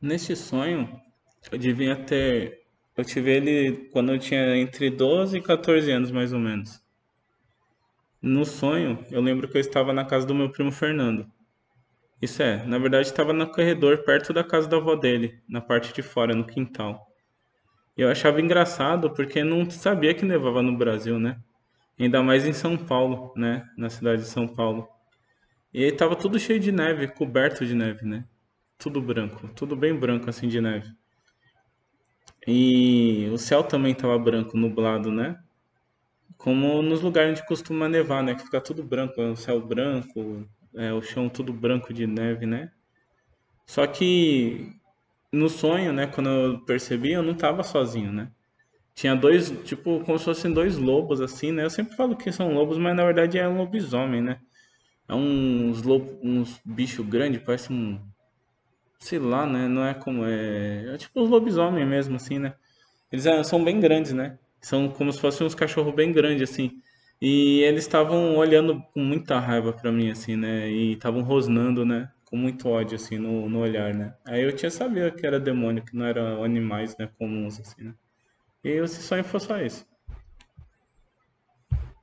Neste sonho, eu devia ter. Eu tive ele quando eu tinha entre 12 e 14 anos, mais ou menos. No sonho, eu lembro que eu estava na casa do meu primo Fernando. Isso é, na verdade estava no corredor perto da casa da avó dele, na parte de fora, no quintal. Eu achava engraçado porque não sabia que nevava no Brasil, né? Ainda mais em São Paulo, né? Na cidade de São Paulo. E aí tava tudo cheio de neve, coberto de neve, né? Tudo branco, tudo bem branco assim de neve. E o céu também tava branco, nublado, né? Como nos lugares onde costuma nevar, né? Que fica tudo branco, é o céu branco, é, o chão tudo branco de neve, né? Só que no sonho, né, quando eu percebi, eu não tava sozinho, né? Tinha dois, tipo, como se fossem dois lobos, assim, né? Eu sempre falo que são lobos, mas na verdade é um lobisomem, né? É uns lobo, uns bicho grande, parece um, sei lá, né? Não é como é, é tipo os lobisomem mesmo, assim, né? Eles é- são bem grandes, né? São como se fossem uns cachorros bem grandes, assim. E eles estavam olhando com muita raiva pra mim, assim, né? E estavam rosnando, né? Com muito ódio, assim, no, no olhar, né? Aí eu tinha sabido que era demônio, que não eram animais, né? Comuns, assim, né? E esse sonho foi só isso.